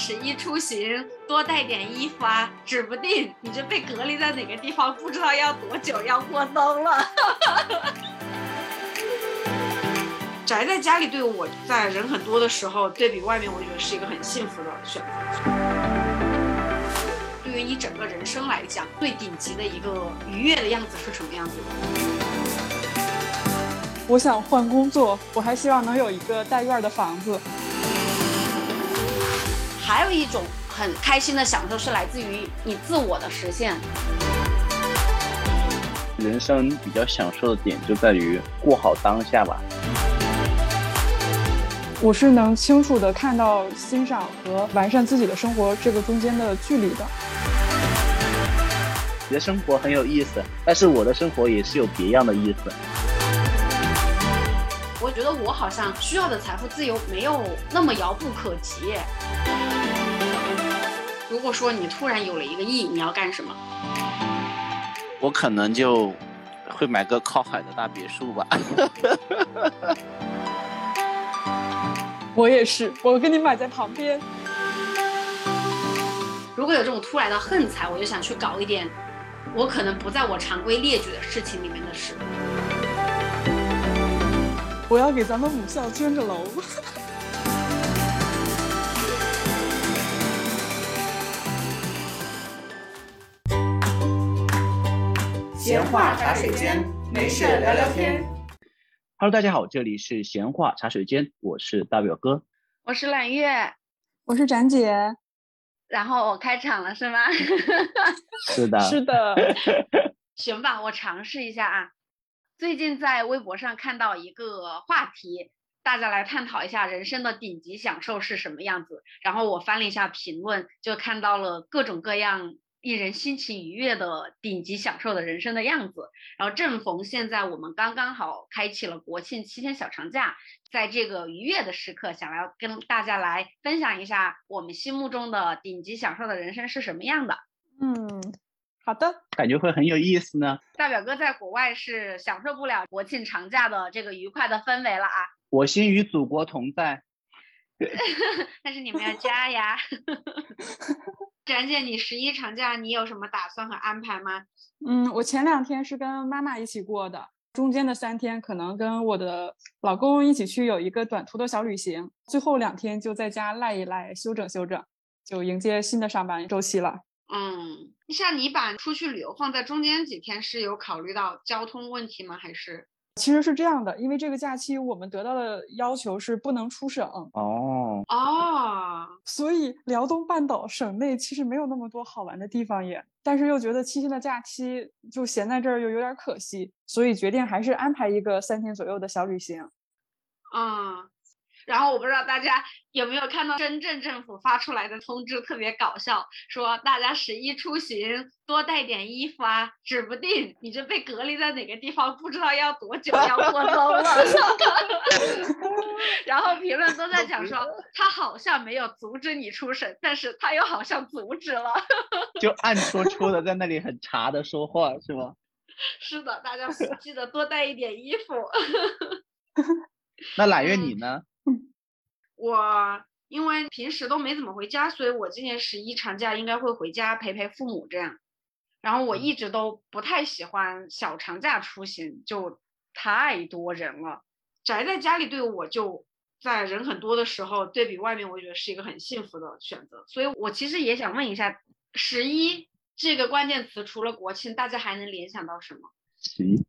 十一出行多带点衣服啊，指不定你就被隔离在哪个地方，不知道要多久要过冬了。宅在家里对我在人很多的时候对比外面，我觉得是一个很幸福的选择。对于你整个人生来讲，最顶级的一个愉悦的样子是什么样子？我想换工作，我还希望能有一个带院的房子。还有一种很开心的享受是来自于你自我的实现。人生比较享受的点就在于过好当下吧。我是能清楚的看到欣赏和完善自己的生活这个中间的距离的。你的生活很有意思，但是我的生活也是有别样的意思。我觉得我好像需要的财富自由没有那么遥不可及。如果说你突然有了一个亿，你要干什么？我可能就会买个靠海的大别墅吧。我也是，我跟你买在旁边。如果有这种突然的横财，我就想去搞一点我可能不在我常规列举的事情里面的事。我要给咱们母校捐个楼。闲话茶水间，没事聊聊天。Hello，大家好，这里是闲话茶水间，我是大表哥，我是揽月，我是展姐。然后我开场了是吗？是的，是的。行吧，我尝试一下啊。最近在微博上看到一个话题，大家来探讨一下人生的顶级享受是什么样子。然后我翻了一下评论，就看到了各种各样。令人心情愉悦的顶级享受的人生的样子，然后正逢现在我们刚刚好开启了国庆七天小长假，在这个愉悦的时刻，想要跟大家来分享一下我们心目中的顶级享受的人生是什么样的。嗯，好的，感觉会很有意思呢。大表哥在国外是享受不了国庆长假的这个愉快的氛围了啊。我心与祖国同在。但是你们要加呀。展姐，你十一长假你有什么打算和安排吗？嗯，我前两天是跟妈妈一起过的，中间的三天可能跟我的老公一起去有一个短途的小旅行，最后两天就在家赖一赖，休整休整，就迎接新的上班周期了。嗯，像你把出去旅游放在中间几天，是有考虑到交通问题吗？还是？其实是这样的，因为这个假期我们得到的要求是不能出省哦啊，所以辽东半岛省内其实没有那么多好玩的地方也，但是又觉得七天的假期就闲在这儿又有点可惜，所以决定还是安排一个三天左右的小旅行。嗯。然后我不知道大家有没有看到深圳政府发出来的通知，特别搞笑，说大家十一出行多带点衣服啊，指不定你就被隔离在哪个地方，不知道要多久要过冬了。然后评论都在讲说，他好像没有阻止你出省，但是他又好像阻止了，就暗戳戳的在那里很茶的说话，是吗？是的，大家记得多带一点衣服。那揽月你呢？我因为平时都没怎么回家，所以我今年十一长假应该会回家陪陪父母这样。然后我一直都不太喜欢小长假出行，就太多人了。宅在家里对我就在人很多的时候，对比外面，我觉得是一个很幸福的选择。所以我其实也想问一下，十一这个关键词除了国庆，大家还能联想到什么？十一，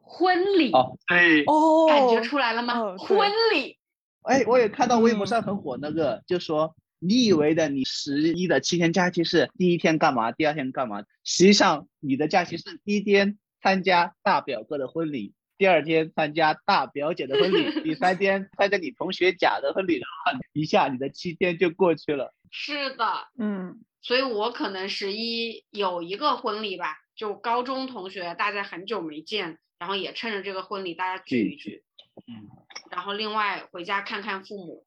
婚礼哦，对哦，感觉出来了吗？婚礼。哎，我也看到微博上很火那个，就说你以为的你十一的七天假期是第一天干嘛，第二天干嘛？实际上你的假期是第一天参加大表哥的婚礼，第二天参加大表姐的婚礼，第三天参加你同学甲的婚礼，一下你的七天就过去了。是的，嗯，所以我可能十一有一个婚礼吧，就高中同学，大家很久没见，然后也趁着这个婚礼大家聚一聚。嗯，然后另外回家看看父母，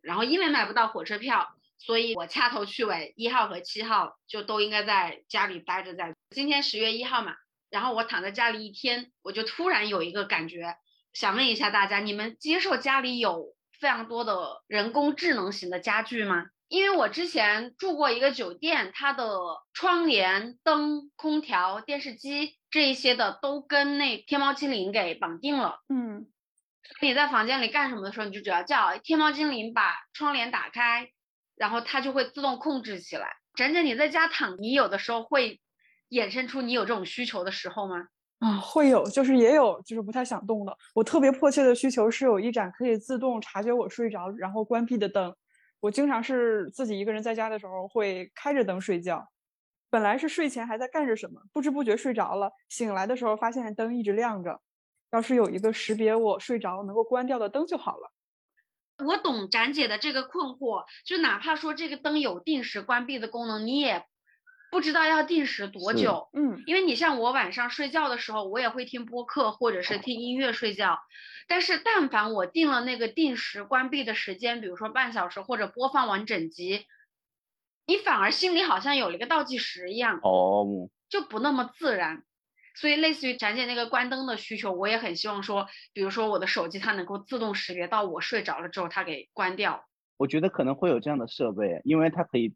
然后因为买不到火车票，所以我掐头去尾，一号和七号就都应该在家里待着。在今天十月一号嘛，然后我躺在家里一天，我就突然有一个感觉，想问一下大家，你们接受家里有非常多的人工智能型的家具吗？因为我之前住过一个酒店，它的窗帘、灯、空调、电视机这一些的都跟那天猫精灵给绑定了。嗯，你在房间里干什么的时候，你就只要叫天猫精灵把窗帘打开，然后它就会自动控制起来。展展，你在家躺，你有的时候会衍生出你有这种需求的时候吗？啊，会有，就是也有，就是不太想动的。我特别迫切的需求是有一盏可以自动察觉我睡着，然后关闭的灯。我经常是自己一个人在家的时候会开着灯睡觉，本来是睡前还在干着什么，不知不觉睡着了，醒来的时候发现灯一直亮着。要是有一个识别我睡着能够关掉的灯就好了。我懂展姐的这个困惑，就哪怕说这个灯有定时关闭的功能，你也不知道要定时多久。嗯，因为你像我晚上睡觉的时候，我也会听播客或者是听音乐睡觉。但是，但凡我定了那个定时关闭的时间，比如说半小时或者播放完整集，你反而心里好像有了一个倒计时一样，哦，就不那么自然。所以，类似于展姐那个关灯的需求，我也很希望说，比如说我的手机它能够自动识别到我睡着了之后，它给关掉。我觉得可能会有这样的设备，因为它可以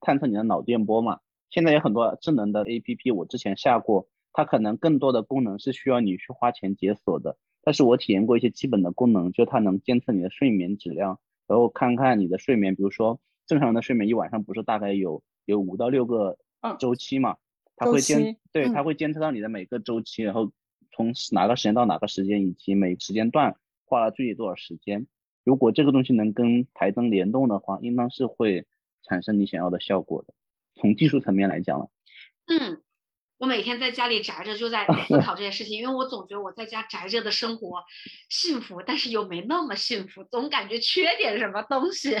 探测你的脑电波嘛。现在有很多智能的 APP，我之前下过，它可能更多的功能是需要你去花钱解锁的。但是我体验过一些基本的功能，就它能监测你的睡眠质量，然后看看你的睡眠，比如说正常人的睡眠一晚上不是大概有有五到六个周期嘛，它会监对它会监测到你的每个周期，然后从哪个时间到哪个时间，以及每时间段花了具体多少时间。如果这个东西能跟台灯联动的话，应当是会产生你想要的效果的。从技术层面来讲了，嗯。我每天在家里宅着，就在 思考这件事情，因为我总觉得我在家宅着的生活幸福，但是又没那么幸福，总感觉缺点什么东西。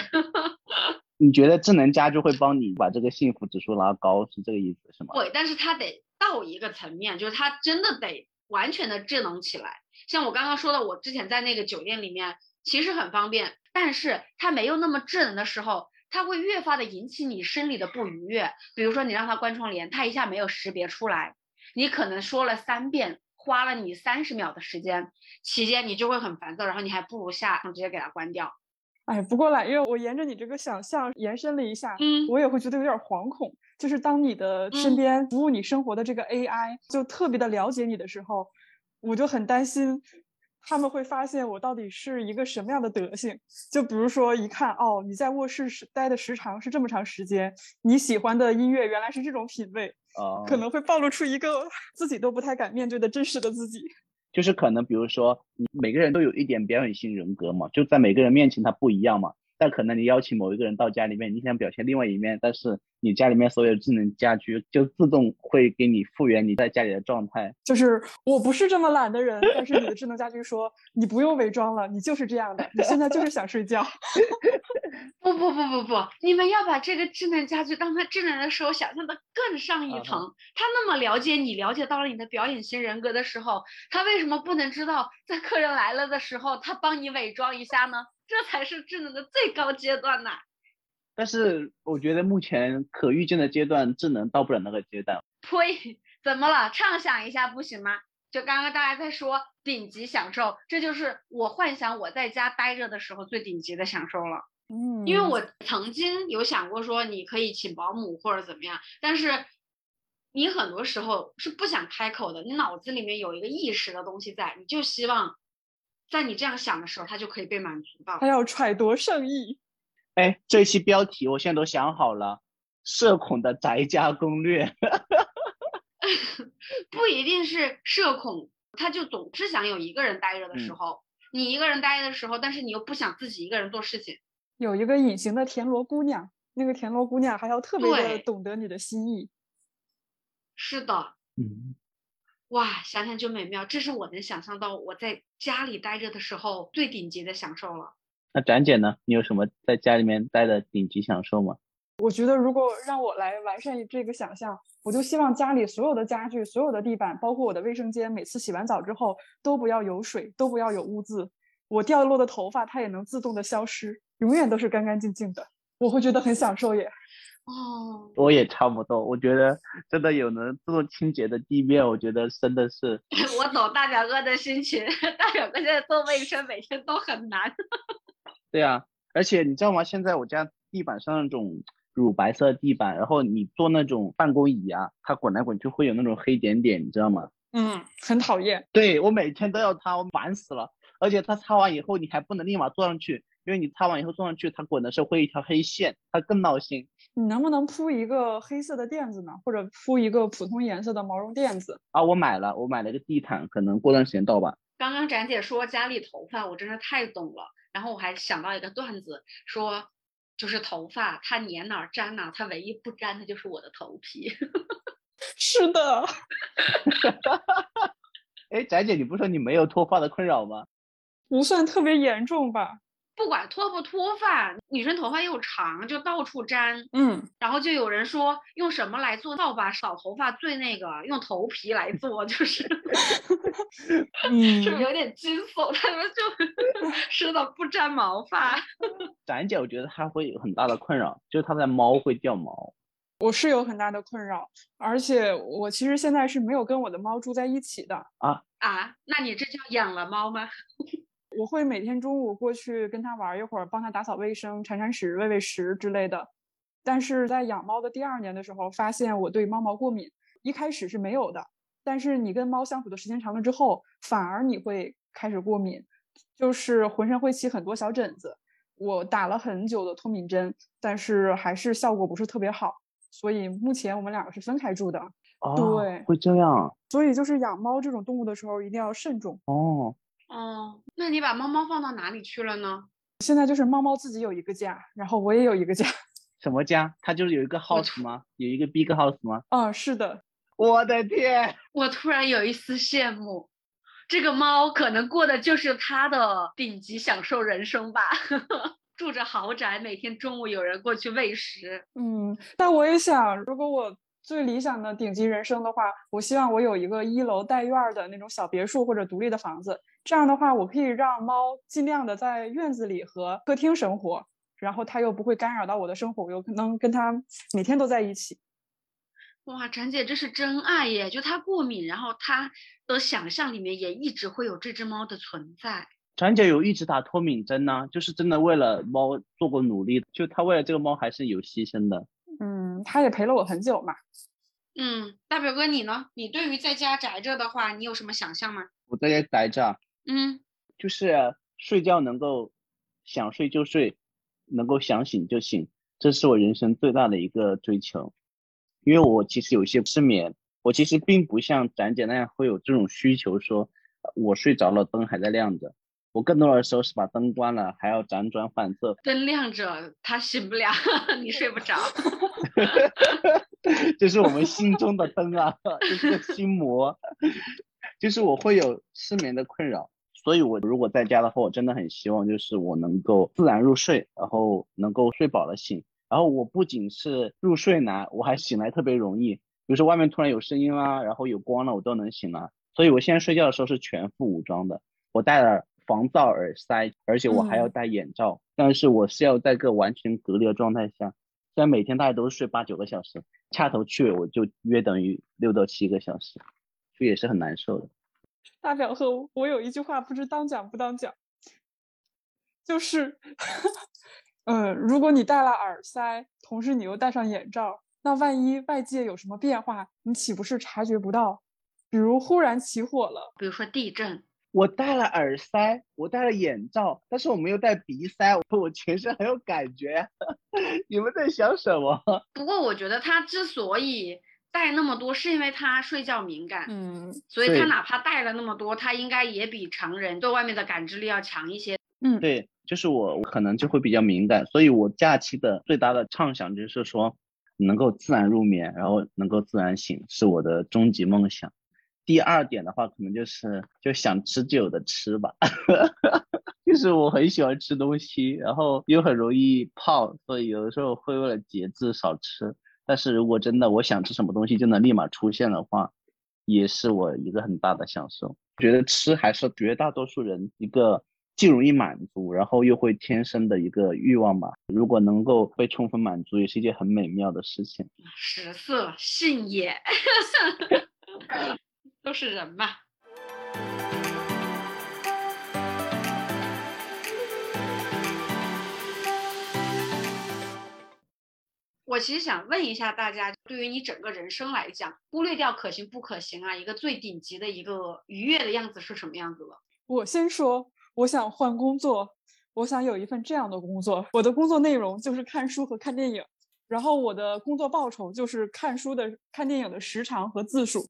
你觉得智能家居会帮你把这个幸福指数拉高，是这个意思是吗？会，但是它得到一个层面，就是它真的得完全的智能起来。像我刚刚说的，我之前在那个酒店里面其实很方便，但是它没有那么智能的时候。它会越发的引起你生理的不愉悦，比如说你让它关窗帘，它一下没有识别出来，你可能说了三遍，花了你三十秒的时间，期间你就会很烦躁，然后你还不如下直接给它关掉。哎，不过来，因为我沿着你这个想象延伸了一下，嗯，我也会觉得有点惶恐，就是当你的身边服务你生活的这个 AI 就特别的了解你的时候，我就很担心。他们会发现我到底是一个什么样的德行？就比如说，一看哦，你在卧室时待的时长是这么长时间，你喜欢的音乐原来是这种品味，啊，可能会暴露出一个 自己都不太敢面对的真实的自己。就是可能，比如说，你每个人都有一点表演性人格嘛，就在每个人面前他不一样嘛。但可能你邀请某一个人到家里面，你想表现另外一面，但是你家里面所有智能家居就自动会给你复原你在家里的状态。就是我不是这么懒的人，但是你的智能家居说你不用伪装了，你就是这样的，你现在就是想睡觉。不不不不不，你们要把这个智能家居当它智能的时候想象的更上一层。他那么了解你，了解到了你的表演型人格的时候，它为什么不能知道在客人来了的时候，它帮你伪装一下呢？这才是智能的最高阶段呐！但是我觉得目前可预见的阶段，智能到不了那个阶段。呸！怎么了？畅想一下不行吗？就刚刚大家在说顶级享受，这就是我幻想我在家待着的时候最顶级的享受了。嗯，因为我曾经有想过说你可以请保姆或者怎么样，但是你很多时候是不想开口的，你脑子里面有一个意识的东西在，你就希望。在你这样想的时候，他就可以被满足到。他要揣度圣意。哎，这期标题我现在都想好了，社恐的宅家攻略。不一定是社恐，他就总是想有一个人待着的时候。你一个人待的时候，但是你又不想自己一个人做事情。有一个隐形的田螺姑娘，那个田螺姑娘还要特别的懂得你的心意。是的。嗯。哇，想想就美妙，这是我能想象到我在家里待着的时候最顶级的享受了。那展姐呢？你有什么在家里面待的顶级享受吗？我觉得如果让我来完善这个想象，我就希望家里所有的家具、所有的地板，包括我的卫生间，每次洗完澡之后都不要有水，都不要有污渍。我掉落的头发它也能自动的消失，永远都是干干净净的。我会觉得很享受耶。哦，我也差不多。我觉得真的有能做清洁的地面，我觉得真的是。我懂大表哥的心情，大表哥现在做卫生每天都很难。对啊，而且你知道吗？现在我家地板上那种乳白色地板，然后你坐那种办公椅啊，它滚来滚去会有那种黑点点，你知道吗？嗯，很讨厌。对我每天都要擦，我烦死了。而且它擦完以后，你还不能立马坐上去，因为你擦完以后坐上去，它滚的时候会一条黑线，它更闹心。你能不能铺一个黑色的垫子呢？或者铺一个普通颜色的毛绒垫子？啊，我买了，我买了个地毯，可能过段时间到吧。刚刚展姐说家里头发，我真的太懂了。然后我还想到一个段子，说就是头发它粘哪儿粘哪儿，它唯一不粘的就是我的头皮。是的。哎，展姐，你不说你没有脱发的困扰吗？不算特别严重吧。不管脱不脱发，女生头发又长，就到处粘。嗯，然后就有人说用什么来做扫把扫头发最那个，用头皮来做，就是，嗯，是不是有点惊悚？他们就 说的不粘毛发。展姐，我觉得她会有很大的困扰，就是她的猫会掉毛。我是有很大的困扰，而且我其实现在是没有跟我的猫住在一起的。啊啊，那你这叫养了猫吗？我会每天中午过去跟它玩一会儿，帮它打扫卫生、铲铲屎、喂喂食之类的。但是在养猫的第二年的时候，发现我对猫毛过敏。一开始是没有的，但是你跟猫相处的时间长了之后，反而你会开始过敏，就是浑身会起很多小疹子。我打了很久的脱敏针，但是还是效果不是特别好。所以目前我们两个是分开住的。哦，对，会这样。所以就是养猫这种动物的时候，一定要慎重。哦。哦，那你把猫猫放到哪里去了呢？现在就是猫猫自己有一个家，然后我也有一个家。什么家？它就是有一个 house 吗？有一个 big house 吗？嗯，是的。我的天！我突然有一丝羡慕，这个猫可能过的就是它的顶级享受人生吧，住着豪宅，每天中午有人过去喂食。嗯，但我也想，如果我。最理想的顶级人生的话，我希望我有一个一楼带院儿的那种小别墅或者独立的房子。这样的话，我可以让猫尽量的在院子里和客厅生活，然后它又不会干扰到我的生活，我又能跟它每天都在一起。哇，展姐这是真爱耶！就它过敏，然后它的想象里面也一直会有这只猫的存在。展姐有一直打脱敏针呢，就是真的为了猫做过努力，就它为了这个猫还是有牺牲的。嗯，它也陪了我很久嘛。嗯，大表哥你呢？你对于在家宅着的话，你有什么想象吗？我在家宅着，嗯，就是睡觉能够想睡就睡，能够想醒就醒，这是我人生最大的一个追求。因为我其实有些失眠，我其实并不像展姐那样会有这种需求，说我睡着了灯还在亮着。我更多的时候是把灯关了，还要辗转反侧。灯亮着，他醒不了，你睡不着。这是我们心中的灯啊，这是个心魔。就是我会有失眠的困扰，所以我如果在家的话，我真的很希望就是我能够自然入睡，然后能够睡饱了醒。然后我不仅是入睡难，我还醒来特别容易。比如说外面突然有声音啦，然后有光了，我都能醒了。所以我现在睡觉的时候是全副武装的，我戴了。防噪耳塞，而且我还要戴眼罩，但是我是要在个完全隔离的状态下。虽然每天大家都是睡八九个小时，掐头去尾我就约等于六到七个小时，就也是很难受的。大表哥，我有一句话不知当讲不当讲，就是，嗯，如果你戴了耳塞，同时你又戴上眼罩，那万一外界有什么变化，你岂不是察觉不到？比如忽然起火了，比如说地震。我戴了耳塞，我戴了眼罩，但是我没有戴鼻塞，我全身很有感觉。你们在想什么？不过我觉得他之所以戴那么多，是因为他睡觉敏感。嗯，所以他哪怕带了那么多，他应该也比常人对外面的感知力要强一些。嗯，对，就是我，我可能就会比较敏感，所以我假期的最大的畅想就是说，能够自然入眠，然后能够自然醒，是我的终极梦想。第二点的话，可能就是就想吃就有的吃吧，就是我很喜欢吃东西，然后又很容易胖，所以有的时候会为了节制少吃。但是如果真的我想吃什么东西就能立马出现的话，也是我一个很大的享受。觉得吃还是绝大多数人一个既容易满足，然后又会天生的一个欲望吧。如果能够被充分满足，也是一件很美妙的事情。食色性也，都是人嘛。我其实想问一下大家，对于你整个人生来讲，忽略掉可行不可行啊，一个最顶级的一个愉悦的样子是什么样子的？我先说，我想换工作，我想有一份这样的工作。我的工作内容就是看书和看电影，然后我的工作报酬就是看书的、看电影的时长和字数。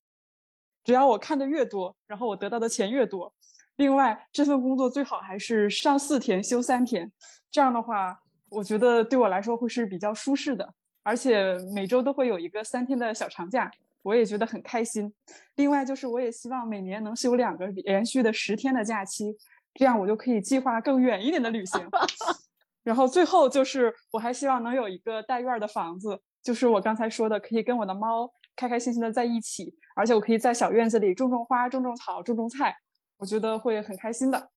只要我看的越多，然后我得到的钱越多。另外，这份工作最好还是上四天休三天，这样的话，我觉得对我来说会是比较舒适的。而且每周都会有一个三天的小长假，我也觉得很开心。另外就是，我也希望每年能休两个连续的十天的假期，这样我就可以计划更远一点的旅行。然后最后就是，我还希望能有一个带院的房子，就是我刚才说的，可以跟我的猫开开心心的在一起，而且我可以在小院子里种种花、种种草、种种菜，我觉得会很开心的。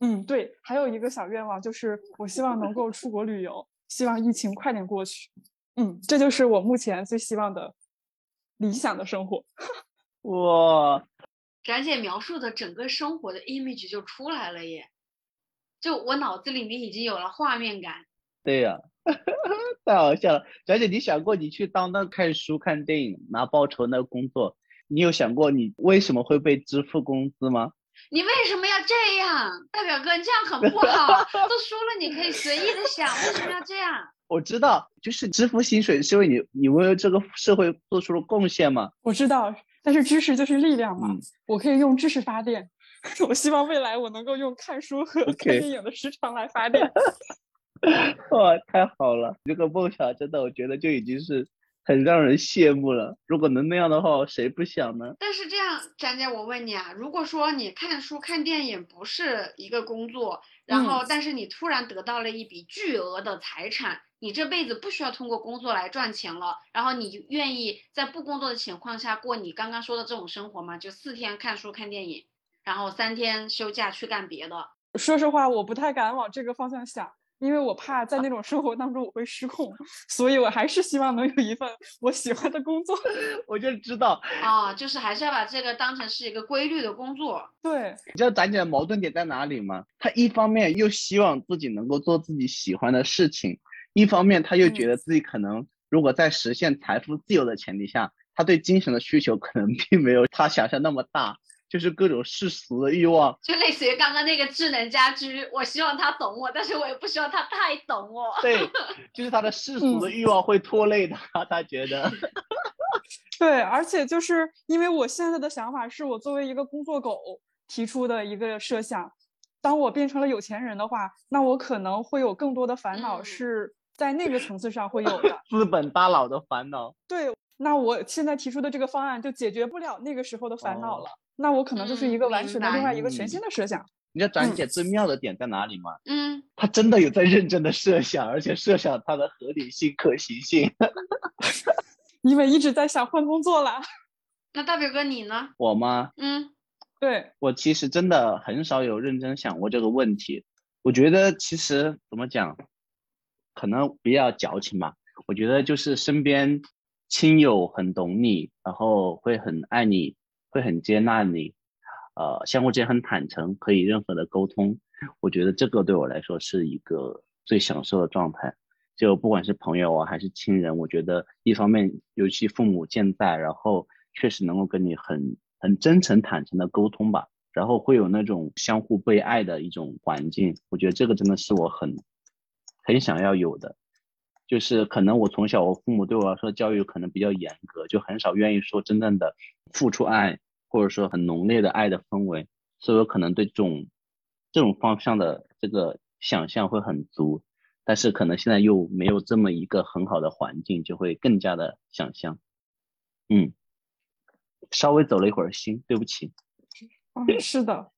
嗯，对，还有一个小愿望就是，我希望能够出国旅游，希望疫情快点过去。嗯，这就是我目前最希望的理想的生活。哇，展姐描述的整个生活的 image 就出来了耶，就我脑子里面已经有了画面感。对呀，太好笑了。展姐，你想过你去当那看书、看电影拿报酬那个工作，你有想过你为什么会被支付工资吗？你为什么要这样，大表哥？你这样很不好。都说了，你可以随意的想，为什么要这样？我知道，就是支付薪水是因为你，你为这个社会做出了贡献嘛。我知道，但是知识就是力量嘛，我可以用知识发电。我希望未来我能够用看书和看电影的时长来发电。哇，太好了！这个梦想真的，我觉得就已经是。很让人羡慕了。如果能那样的话，谁不想呢？但是这样，展姐，我问你啊，如果说你看书、看电影不是一个工作，然后但是你突然得到了一笔巨额的财产，你这辈子不需要通过工作来赚钱了，然后你愿意在不工作的情况下过你刚刚说的这种生活吗？就四天看书、看电影，然后三天休假去干别的？说实话，我不太敢往这个方向想。因为我怕在那种生活当中我会失控，所以我还是希望能有一份我喜欢的工作。我就知道啊，就是还是要把这个当成是一个规律的工作。对，你知道咱姐的矛盾点在哪里吗？她一方面又希望自己能够做自己喜欢的事情，一方面他又觉得自己可能如果在实现财富自由的前提下，他对精神的需求可能并没有他想象那么大。就是各种世俗的欲望，就类似于刚刚那个智能家居，我希望他懂我，但是我也不希望他太懂我。对，就是他的世俗的欲望会拖累他，他觉得。对，而且就是因为我现在的想法是我作为一个工作狗提出的一个设想，当我变成了有钱人的话，那我可能会有更多的烦恼是在那个层次上会有的。资本大佬的烦恼。对，那我现在提出的这个方案就解决不了那个时候的烦恼了。那我可能就是一个完全的另外一个全新的设想。你知道展姐最妙的点在哪里吗？嗯，她真的有在认真的设想，而且设想它的合理性、可行性。因为一直在想换工作了。那大表哥你呢？我吗？嗯，对我其实真的很少有认真想过这个问题。我觉得其实怎么讲，可能比较矫情吧。我觉得就是身边亲友很懂你，然后会很爱你。会很接纳你，呃，相互之间很坦诚，可以任何的沟通。我觉得这个对我来说是一个最享受的状态。就不管是朋友啊，还是亲人，我觉得一方面，尤其父母健在，然后确实能够跟你很很真诚坦诚的沟通吧，然后会有那种相互被爱的一种环境。我觉得这个真的是我很很想要有的。就是可能我从小我父母对我来说教育可能比较严格，就很少愿意说真正的付出爱，或者说很浓烈的爱的氛围，所以我可能对这种这种方向的这个想象会很足，但是可能现在又没有这么一个很好的环境，就会更加的想象。嗯，稍微走了一会儿心，对不起。嗯，是的。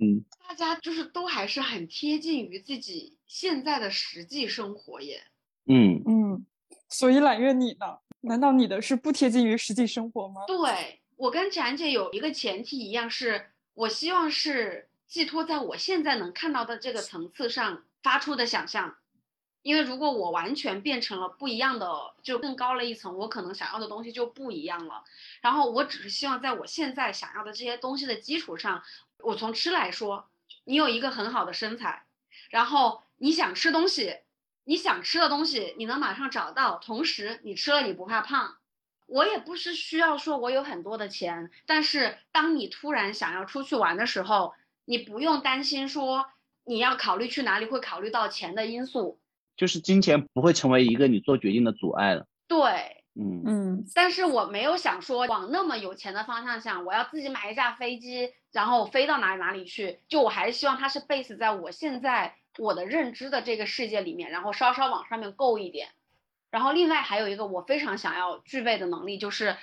嗯，大家就是都还是很贴近于自己现在的实际生活耶。嗯嗯，所以揽月你呢？难道你的是不贴近于实际生活吗？对我跟展姐有一个前提一样，是我希望是寄托在我现在能看到的这个层次上发出的想象。因为如果我完全变成了不一样的，就更高了一层，我可能想要的东西就不一样了。然后我只是希望在我现在想要的这些东西的基础上，我从吃来说，你有一个很好的身材，然后你想吃东西，你想吃的东西你能马上找到，同时你吃了你不怕胖。我也不是需要说我有很多的钱，但是当你突然想要出去玩的时候，你不用担心说你要考虑去哪里会考虑到钱的因素。就是金钱不会成为一个你做决定的阻碍了。对，嗯嗯但是我没有想说往那么有钱的方向想，我要自己买一架飞机，然后飞到哪里哪里去。就我还是希望它是 base 在我现在我的认知的这个世界里面，然后稍稍往上面够一点。然后另外还有一个我非常想要具备的能力，就是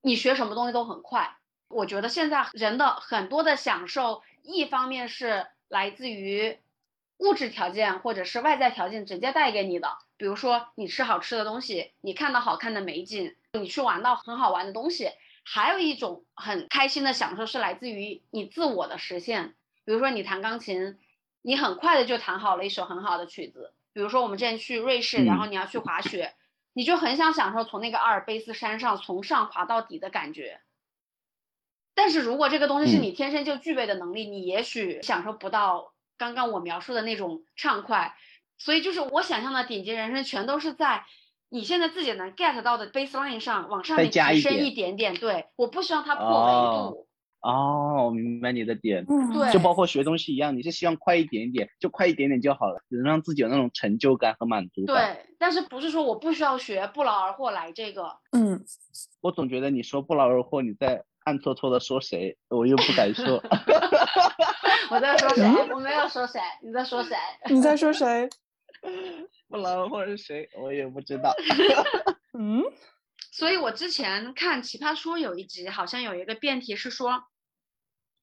你学什么东西都很快。我觉得现在人的很多的享受，一方面是来自于物质条件或者是外在条件直接带给你的，比如说你吃好吃的东西，你看到好看的美景，你去玩到很好玩的东西。还有一种很开心的享受是来自于你自我的实现，比如说你弹钢琴，你很快的就弹好了一首很好的曲子。比如说我们之前去瑞士，然后你要去滑雪，你就很想享受从那个阿尔卑斯山上从上滑到底的感觉。但是如果这个东西是嗯你天生就具备的能力，你也许享受不到刚刚我描述的那种畅快。所以就是我想象的顶级人生，全都是在你现在自己能 get 到的 baseline 上往上再面提升加一点一点点。对，我不希望它破维哦度。哦，我明白你的点，嗯，对就包括学东西一样，你是希望快一点点，就快一点点就好了，能让自己有那种成就感和满足感。对，但是不是说我不需要学不劳而获来这个？嗯，我总觉得你说不劳而获，你在暗搓搓的说谁，我又不敢说。我在说谁？我没有说谁，你在说谁？你在说谁？不劳而获是谁，我也不知道。嗯所以我之前看《奇葩说》有一集，好像有一个辩题是说，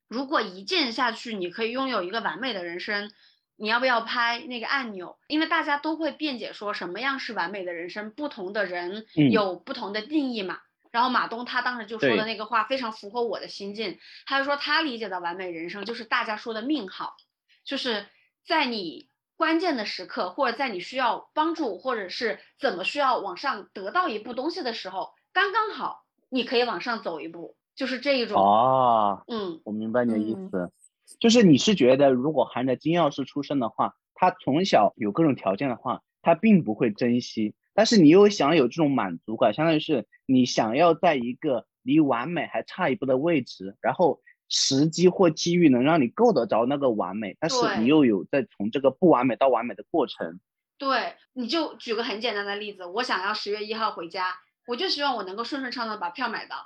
如果一键下去，你可以拥有一个完美的人生，你要不要拍那个按钮？因为大家都会辩解说什么样是完美的人生，不同的人嗯有不同的定义嘛。然后马东他当时就说的那个话非常符合我的心境，他就说他理解的完美人生就是大家说的命好，就是在你关键的时刻，或者在你需要帮助，或者是怎么需要往上得到一步东西的时候，刚刚好你可以往上走一步，就是这一种。哦，嗯，我明白你的意嗯思，就是你是觉得如果含着金钥匙出生的话，他从小有各种条件的话，他并不会珍惜，但是你又想有这种满足感，相当于是你想要在一个离完美还差一步的位置，然后时机或机遇能让你够得着那个完美，但是你又有在从这个不完美到完美的过程。对，你就举个很简单的例子，我想要十月一号回家，我就希望我能够顺顺畅畅地把票买到，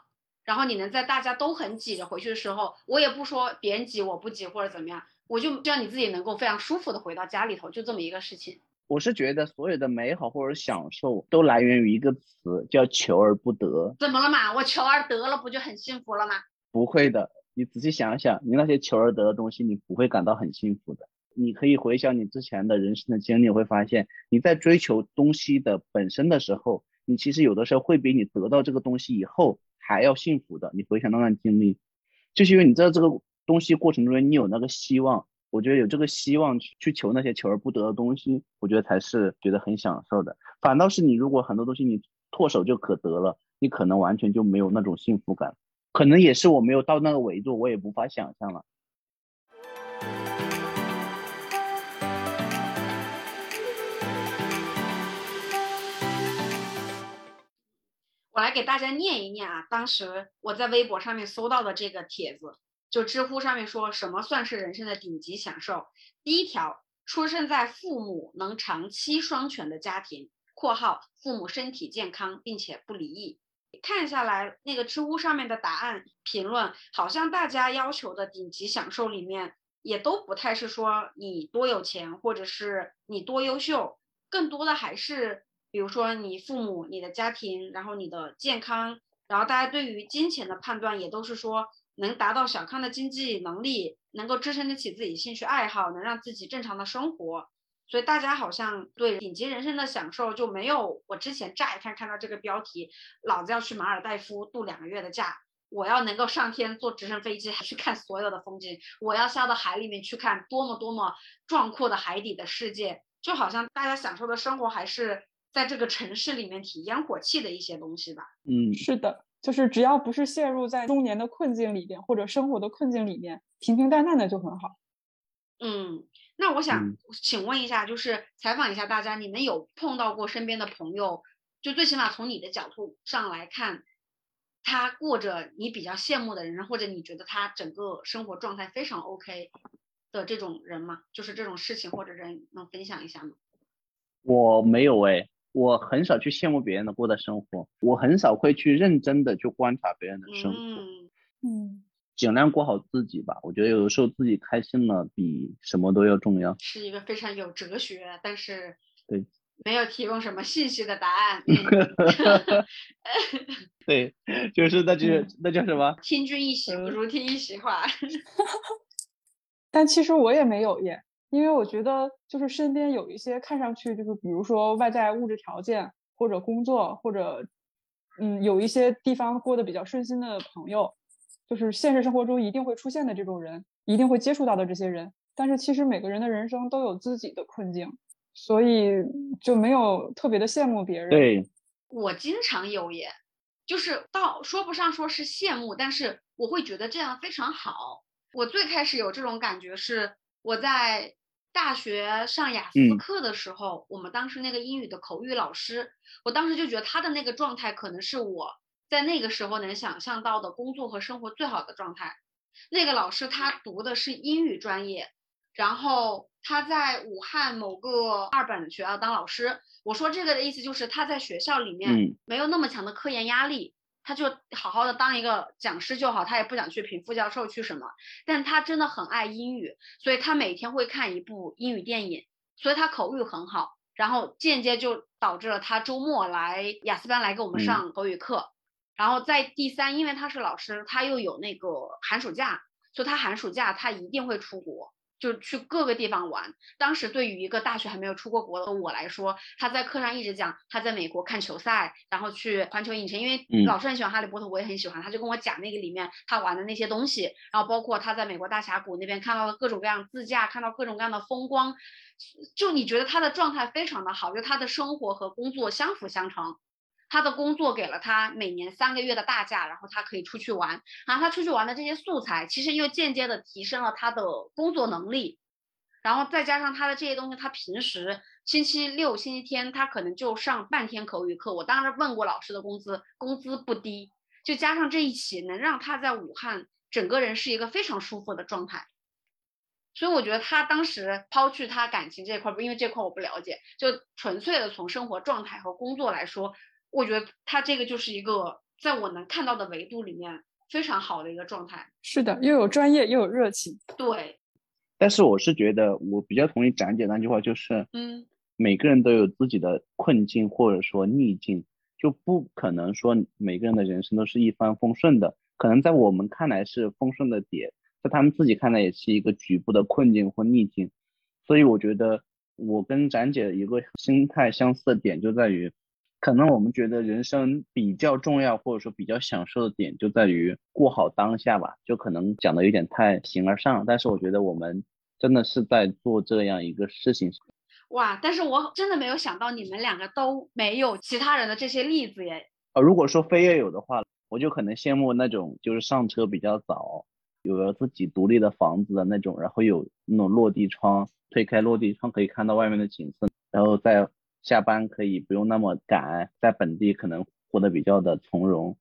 然后你能在大家都很挤着回去的时候，我也不说别人挤我不挤或者怎么样，我就希望你自己能够非常舒服的回到家里头，就这么一个事情。我是觉得所有的美好或者享受都来源于一个词，叫求而不得。怎么了嘛？我求而得了，不就很幸福了吗？不会的，你仔细想想，你那些求而得的东西，你不会感到很幸福的。你可以回想你之前的人生的经历，会发现你在追求东西的本身的时候，你其实有的时候会比你得到这个东西以后还要幸福的。你回想那段经历，就是因为你在这个东西过程中，你有那个希望。我觉得有这个希望去去求那些求而不得的东西，我觉得才是觉得很享受的。反倒是你如果很多东西你唾手就可得了，你可能完全就没有那种幸福感。可能也是我没有到那个维度，我也无法想象了。我来给大家念一念啊，当时我在微博上面搜到的这个帖子，就知乎上面说什么算是人生的顶级享受？第一条，出生在父母能长期双全的家庭（括号父母身体健康并且不离异）。看下来，那个知乎上面的答案评论，好像大家要求的顶级享受里面，也都不太是说你多有钱，或者是你多优秀，更多的还是比如说你父母、你的家庭，然后你的健康，然后大家对于金钱的判断也都是说能达到小康的经济能力，能够支撑得起自己兴趣爱好，能让自己正常的生活。所以大家好像对顶级人生的享受就没有我之前乍一看看到这个标题，老子要去马尔代夫度两个月的假，我要能够上天坐直升飞机 去看所有的风景，我要下到海里面去看多么多么壮阔的海底的世界，就好像大家享受的生活还是在这个城市里面体烟火气的一些东西吧。嗯，是的，就是只要不是陷入在中年的困境里边或者生活的困境里面，平平淡淡的就很好。嗯，那我想嗯请问一下，就是采访一下大家，你们有碰到过身边的朋友，就最起码从你的角度上来看，他过着你比较羡慕的人生，或者你觉得他整个生活状态非常 OK 的这种人吗？就是这种事情或者人能分享一下吗？我没有哎，我很少去羡慕别人的过的生活，我很少会去认真的去观察别人的生活，嗯嗯，尽量过好自己吧。我觉得有的时候自己开心了，比什么都要重要。是一个非常有哲学，但是对没有提供什么信息的答案。嗯 对，就是那句、嗯那叫什么？听君一席不嗯如听一席话。但其实我也没有耶，因为我觉得就是身边有一些看上去就是比如说外在物质条件或者工作或者嗯有一些地方过得比较顺心的朋友，就是现实生活中一定会出现的这种人，一定会接触到的这些人。但是其实每个人的人生都有自己的困境，所以就没有特别的羡慕别人。对，我经常有耶，就是到说不上说是羡慕，但是我会觉得这样非常好。我最开始有这种感觉是我在大学上雅思嗯课的时候，我们当时那个英语的口语老师，我当时就觉得他的那个状态可能是我在那个时候能想象到的工作和生活最好的状态。那个老师他读的是英语专业，然后他在武汉某个二本学校当老师。我说这个的意思就是他在学校里面嗯没有那么强的科研压力，他就好好的当一个讲师就好，他也不想去评副教授去什么。但他真的很爱英语，所以他每天会看一部英语电影，所以他口语很好，然后间接就导致了他周末来雅思班来给我们嗯上口语课。然后在第三，因为他是老师，他又有那个寒暑假，所以他寒暑假他一定会出国，就去各个地方玩。当时对于一个大学还没有出过国的我来说，他在课上一直讲他在美国看球赛，然后去环球影城，因为嗯老师很喜欢哈利波特，我也很喜欢，他就跟我讲那个里面他玩的那些东西，然后包括他在美国大峡谷那边看到的各种各样自驾，看到各种各样的风光，就你觉得他的状态非常的好，就他的生活和工作相辅相成。他的工作给了他每年三个月的大假，然后他可以出去玩，然后他出去玩的这些素材，其实又间接的提升了他的工作能力，然后再加上他的这些东西，他平时星期六、星期天他可能就上半天口语课。我当时问过老师的工资，工资不低，就加上这一起，能让他在武汉整个人是一个非常舒服的状态。所以我觉得他当时抛去他感情这块儿，因为这块我不了解，就纯粹的从生活状态和工作来说，我觉得他这个就是一个在我能看到的维度里面非常好的一个状态。是的，又有专业又有热情。对，但是我是觉得我比较同意展姐那句话，就是嗯每个人都有自己的困境或者说逆境，就不可能说每个人的人生都是一帆风顺的，可能在我们看来是丰盛的点，在他们自己看来也是一个局部的困境或逆境。所以我觉得我跟展姐一个心态相似的点就在于，可能我们觉得人生比较重要或者说比较享受的点就在于过好当下吧，就可能讲的有点太形而上，但是我觉得我们真的是在做这样一个事情。哇！但是我真的没有想到你们两个都没有其他人的这些例子耶。呃，如果说非要有的话，我就可能羡慕那种就是上车比较早，有了自己独立的房子的那种，然后有那种落地窗，推开落地窗可以看到外面的景色，然后在下班可以不用那么赶，在本地可能活得比较的从容，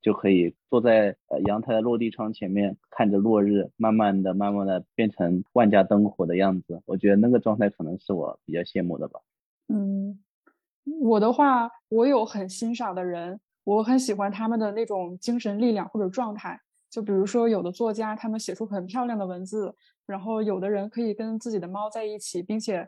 就可以坐在阳台的落地窗前面看着落日，慢慢的、慢慢的变成万家灯火的样子。我觉得那个状态可能是我比较羡慕的吧。嗯，我的话，我有很欣赏的人，我很喜欢他们的那种精神力量或者状态。就比如说，有的作家他们写出很漂亮的文字，然后有的人可以跟自己的猫在一起，并且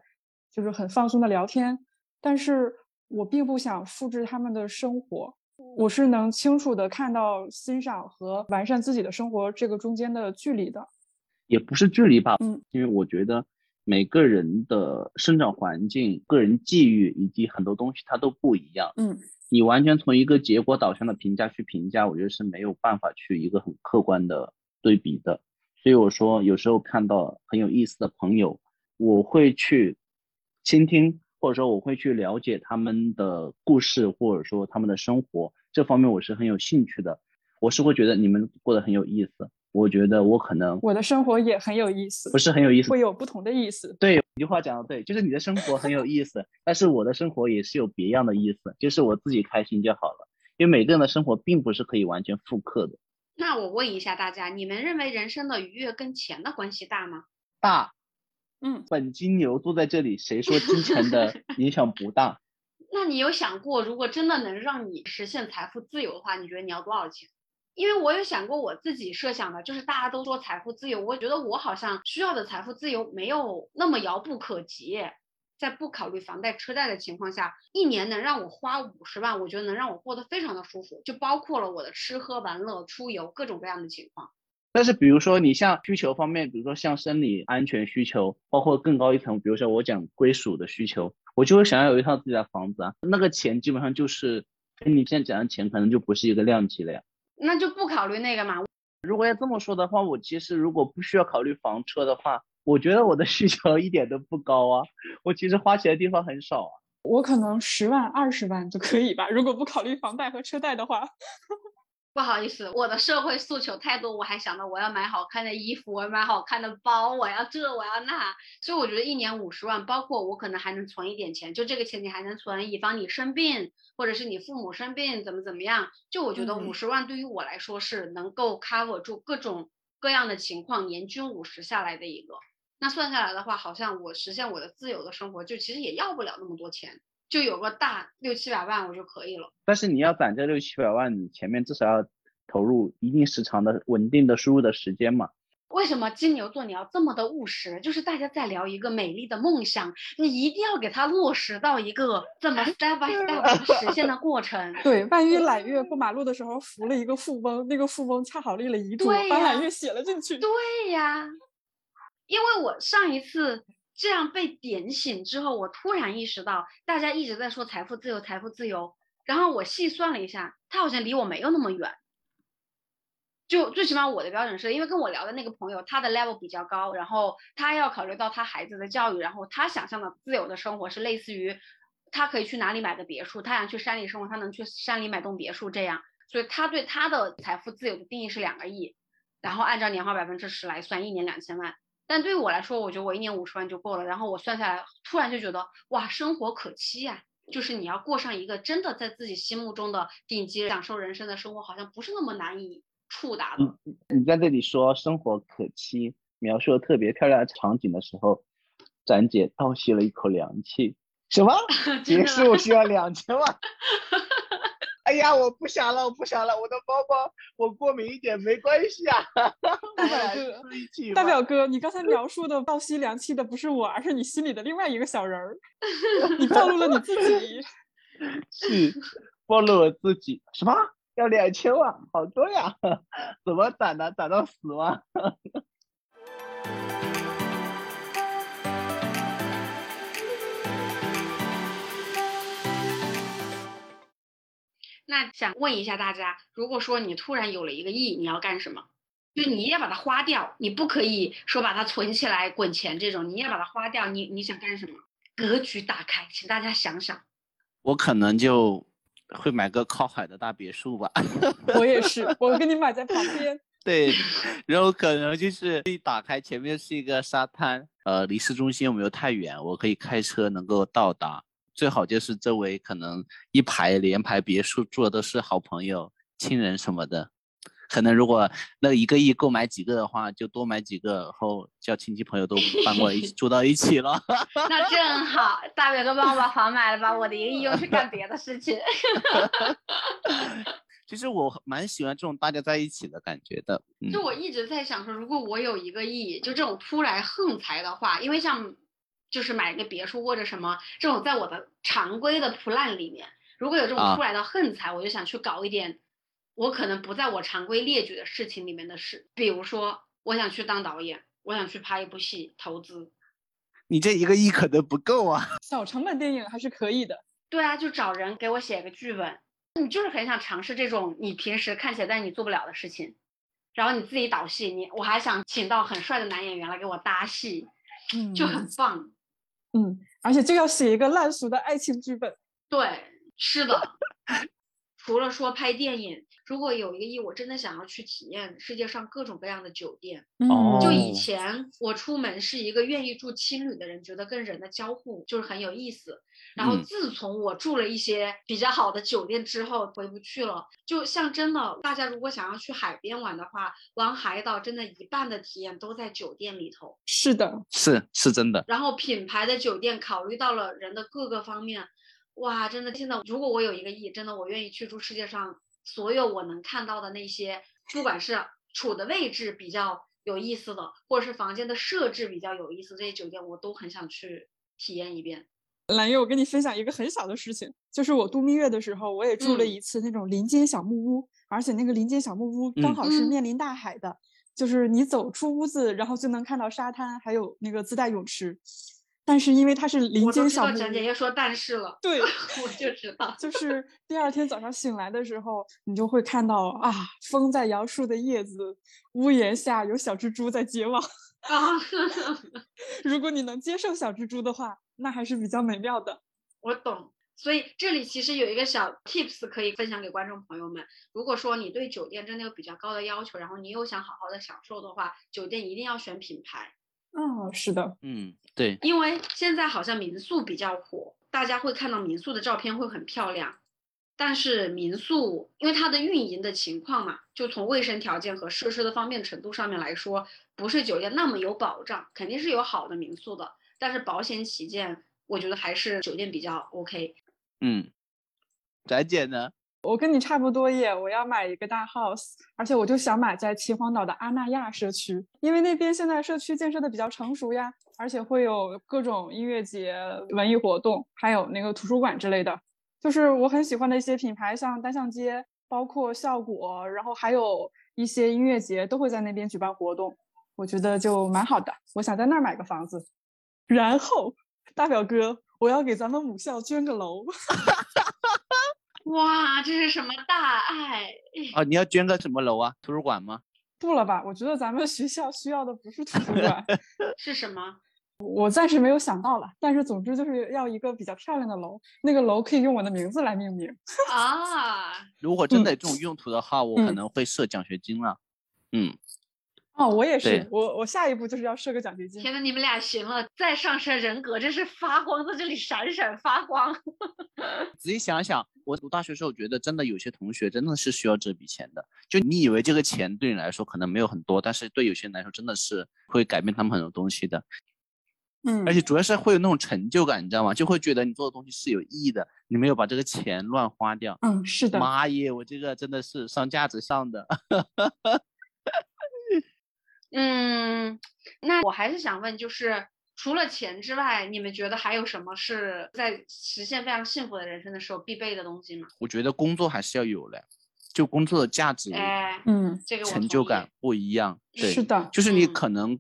就是很放松的聊天。但是我并不想复制他们的生活，我是能清楚的看到欣赏和完善自己的生活这个中间的距离的。也不是距离吧，嗯，因为我觉得每个人的生长环境、个人际遇以及很多东西它都不一样。嗯，你完全从一个结果导向的评价去评价，我觉得是没有办法去一个很客观的对比的。所以我说，有时候看到很有意思的朋友，我会去倾听，或者说我会去了解他们的故事，或者说他们的生活，这方面我是很有兴趣的。我是会觉得你们过得很有意思。我觉得我可能我的生活也很有意思，不是很有意思，会有不同的意思。对，一句话讲的对，就是你的生活很有意思，但是我的生活也是有别样的意思，就是我自己开心就好了。因为每个人的生活并不是可以完全复刻的。那我问一下大家，你们认为人生的愉悦跟钱的关系大吗？大，嗯，本金牛坐在这里，谁说金钱的 影响不大？那你有想过，如果真的能让你实现财富自由的话，你觉得你要多少钱？因为我有想过我自己设想的，就是大家都说财富自由，我觉得我好像需要的财富自由没有那么遥不可及。在不考虑房贷车贷的情况下，一年能让我花五十万，我觉得能让我过得非常的舒服，就包括了我的吃喝玩乐、出游各种各样的情况。但是比如说你像需求方面，比如说像生理安全需求，包括更高一层，比如说我讲归属的需求，我就会想要有一套自己的房子啊，那个钱基本上就是跟你现在讲的钱可能就不是一个量级了呀。那就不考虑那个嘛。如果要这么说的话，我其实如果不需要考虑房车的话，我觉得我的需求一点都不高啊。我其实花钱的地方很少啊。我可能十万、二十万就可以吧，如果不考虑房贷和车贷的话。不好意思，我的社会诉求太多，我还想到我要买好看的衣服，我要买好看的包，我要这我要那，所以我觉得一年五十万，包括我可能还能存一点钱，就这个钱你还能存，以防你生病，或者是你父母生病怎么怎么样，就我觉得五十万对于我来说是能够 cover 住各种各样的情况，年均五十下来的一个，那算下来的话，好像我实现我的自由的生活，就其实也要不了那么多钱。就有个大六七百万我就可以了，但是你要攒这六七百万，你前面至少要投入一定时长的稳定的输入的时间嘛。为什么金牛座你要这么的务实？就是大家在聊一个美丽的梦想，你一定要给它落实到一个怎么 step by step 实现的过程。对，万一揽月过马路的时候扶了一个富翁，那个富翁恰好立了遗嘱，把揽月写了进去。对呀，因为我上一次。这样被点醒之后，我突然意识到，大家一直在说财富自由，财富自由。然后我细算了一下，他好像离我没有那么远。就最起码我的标准是，因为跟我聊的那个朋友，他的 level 比较高，然后他要考虑到他孩子的教育，然后他想象的自由的生活是类似于，他可以去哪里买个别墅，他想去山里生活，他能去山里买栋别墅这样。所以他对他的财富自由的定义是两个亿，然后按照年化百分之十来算，一年两千万。但对于我来说，我觉得我一年五十万就够了。然后我算下来，突然就觉得哇，生活可期呀！就是你要过上一个真的在自己心目中的顶级享受人生的生活，好像不是那么难以触达的。你在这里说生活可期，描述的特别漂亮的场景的时候，展姐倒吸了一口凉气。什么？结束需要两千万？哎呀，我不想了，我不想了，我的包包我过敏一点没关系啊。大表哥，大表哥，你刚才 描述的倒吸凉气的不是我，而是你心里的另外一个小人儿。你暴露了你自己。是，暴露我自己。什么？要两千万？好多呀！怎么攒的？攒到死吗？那想问一下大家，如果说你突然有了一个亿，你要干什么？就你也把它花掉，你不可以说把它存起来滚钱这种，你也把它花掉。你你想干什么？格局打开，请大家想想。我可能就会买个靠海的大别墅吧。我也是，我跟你买在旁边。对，然后可能就是一打开，前面是一个沙滩，呃，离市中心又没有太远，我可以开车能够到达。最好就是周围可能一排连排别墅住的都是好朋友、亲人什么的，可能如果那一个亿购买几个的话，就多买几个，然后叫亲戚朋友都搬过来一起 住到一起了。那正好，大表哥帮我把房买了，把我的一个亿用去干别的事情。其实我蛮喜欢这种大家在一起的感觉的。就我一直在想说，如果我有一个亿，就这种突来横财的话，因为像。就是买一个别墅或者什么这种，在我的常规的 plan 里面，如果有这种突然的横财，我就想去搞一点我可能不在我常规列举的事情里面的事，比如说我想去当导演，我想去拍一部戏，投资，你这一个亿可能不够啊。小成本电影还是可以的。对啊，就找人给我写个剧本。你就是很想尝试这种你平时看起来但你做不了的事情，然后你自己导戏，你我还想请到很帅的男演员来给我搭戏，嗯，就很棒。嗯，嗯而且这要写一个烂俗的爱情剧本。对，是的。除了说拍电影，如果有一个亿，我真的想要去体验世界上各种各样的酒店。哦就以前我出门是一个愿意住青旅的人，觉得跟人的交互就是很有意思。然后嗯自从我住了一些比较好的酒店之后，回不去了。就像真的，大家如果想要去海边玩的话，玩海岛真的一半的体验都在酒店里头。是的，是是真的，然后品牌的酒店考虑到了人的各个方面，哇，真的，现在如果我有一个亿，真的我愿意去住世界上所有我能看到的那些，不管是处的位置比较有意思的，或者是房间的设置比较有意思，这些酒店我都很想去体验一遍。蓝月，我跟你分享一个很小的事情，就是我度蜜月的时候，我也住了嗯一次那种林间小木屋，而且那个林间小木屋刚嗯好是嗯面临大海的，就是你走出屋子，然后就能看到沙滩，还有那个自带泳池。但是因为它是林间小木屋，蒋姐要说但是了，对，我就知道。就是第二天早上醒来的时候，你就会看到啊，风在摇树的叶子，屋檐下有小蜘蛛在结网。啊，如果你能接受小蜘蛛的话，那还是比较美妙的。我懂。所以这里其实有一个小 tips 可以分享给观众朋友们。如果说你对酒店真的有比较高的要求，然后你又想好好的享受的话，酒店一定要选品牌。嗯，是的，嗯，对，因为现在好像民宿比较火，大家会看到民宿的照片会很漂亮，但是民宿因为它的运营的情况嘛，就从卫生条件和设施的方便程度上面来说，不是酒店那么有保障，肯定是有好的民宿的，但是保险起见，我觉得还是酒店比较 OK。嗯，翟姐呢？我跟你差不多耶，我要买一个大 house，而且我就想买在秦皇岛的阿那亚社区，因为那边现在社区建设的比较成熟呀，而且会有各种音乐节、文艺活动，还有那个图书馆之类的。就是我很喜欢的一些品牌，像单向街，包括效果，然后还有一些音乐节都会在那边举办活动，我觉得就蛮好的。我想在那儿买个房子，然后大表哥，我要给咱们母校捐个楼。哇，这是什么大爱？啊，你要捐个什么楼啊？图书馆吗？不了吧？我觉得咱们学校需要的不是图书馆，是什么？我暂时没有想到了。但是总之就是要一个比较漂亮的楼，那个楼可以用我的名字来命名。啊，如果真的嗯有这种用途的话，我可嗯能会设奖学金了。嗯，哦，我也是，我我下一步就是要设个奖学金。天呐，你们俩行了，再上升人格，真是发光，在这里闪闪发光。仔细想想，我读大学的时候觉得，真的有些同学真的是需要这笔钱的。就你以为这个钱对你来说可能没有很多，但是对有些人来说真的是会改变他们很多东西的。嗯，而且主要是会有那种成就感，你知道吗？就会觉得你做的东西是有意义的，你没有把这个钱乱花掉。嗯，是的，妈耶，我这个真的是上价值上的。嗯，那我还是想问，就是除了钱之外，你们觉得还有什么是在实现非常幸福的人生的时候必备的东西吗？我觉得工作还是要有的，就工作的价值、哎，嗯，这个成就感不一样。对，是的，就是你嗯可能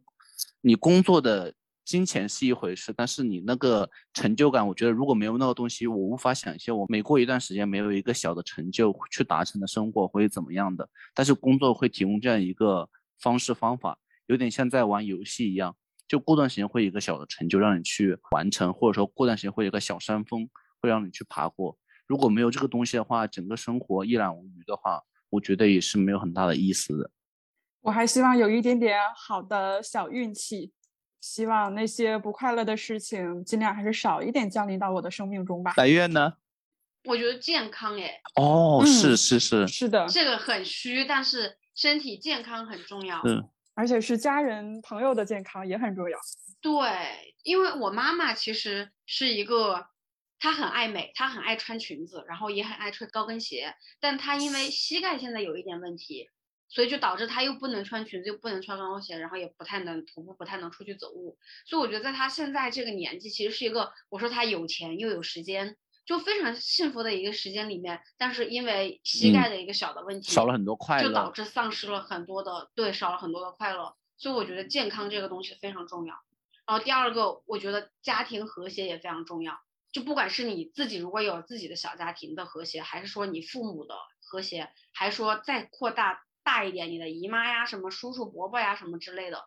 你工作的金钱是一回事，但是你那个成就感，我觉得如果没有那个东西，我无法想象我每过一段时间没有一个小的成就去达成的生活会怎么样的。但是工作会提供这样一个方式方法，有点像在玩游戏一样，就过段时间会有一个小的成就让你去完成，或者说过段时间会有一个小山峰会让你去爬过。如果没有这个东西的话，整个生活一览无余的话，我觉得也是没有很大的意思的。我还希望有一点点好的小运气，希望那些不快乐的事情尽量还是少一点降临到我的生命中吧。白月呢？我觉得健康，哎，哦，是嗯是是，是的，这个很虚，但是身体健康很重要。嗯而且是家人朋友的健康也很重要。对，因为我妈妈其实是一个，她很爱美，她很爱穿裙子，然后也很爱穿高跟鞋，但她因为膝盖现在有一点问题，所以就导致她又不能穿裙子，又不能穿高跟鞋，然后也不太能徒步，不太能出去走路。所以我觉得在她现在这个年纪，其实是一个，我说她有钱又有时间。就非常幸福的一个时间里面，但是因为膝盖嗯的一个小的问题，少了很多快乐就导。致丧失了很多的对，少了很多的快乐。所以我觉得健康这个东西非常重要。然后第二个，我觉得家庭和谐也非常重要。就不管是你自己如果有自己的小家庭的和谐，还是说你父母的和谐，还是说再扩大大一点，你的姨妈呀、什么叔叔伯伯呀、什么之类的，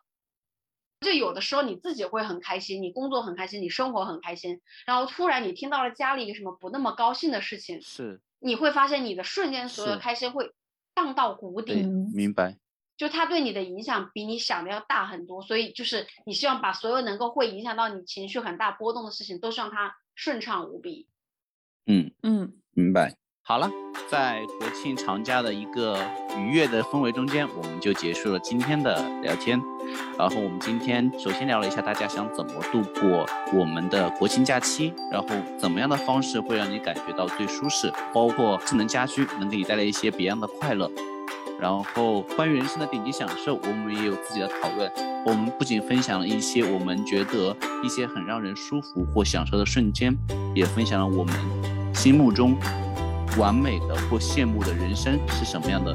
就有的时候你自己会很开心，你工作很开心，你生活很开心，然后突然你听到了家里有什么不那么高兴的事情，是你会发现你的瞬间所有的开心会荡到谷底。嗯明白。就他对你的影响比你想的要大很多，所以就是你希望把所有能够会影响到你情绪很大波动的事情，都是让它顺畅无比。嗯，嗯，明白。好了，在国庆长假的一个愉悦的氛围中间，我们就结束了今天的聊天。然后我们今天首先聊了一下大家想怎么度过我们的国庆假期，然后怎么样的方式会让你感觉到最舒适，包括智能家居能给你带来一些别样的快乐。然后关于人生的顶级享受，我们也有自己的讨论。我们不仅分享了一些我们觉得一些很让人舒服或享受的瞬间，也分享了我们心目中完美的或羡慕的人生是什么样的。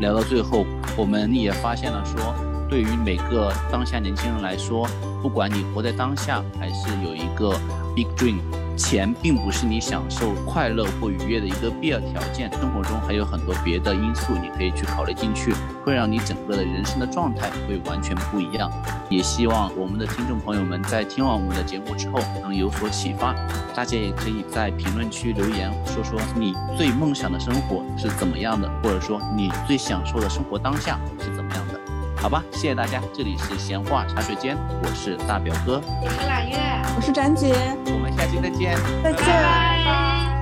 聊到最后，我们也发现了说，对于每个当下年轻人来说，不管你活在当下，还是有一个 big dream，钱并不是你享受快乐或愉悦的一个必要条件。生活中还有很多别的因素，你可以去考虑进去，会让你整个的人生的状态会完全不一样。也希望我们的听众朋友们在听完我们的节目之后能有所启发。大家也可以在评论区留言，说说你最梦想的生活是怎么样的，或者说你最享受的生活当下是怎么样的。好吧，谢谢大家，这里是闲话茶水间，我是大表哥，我是揽月，我是展姐，我们下期再见，再见。拜拜。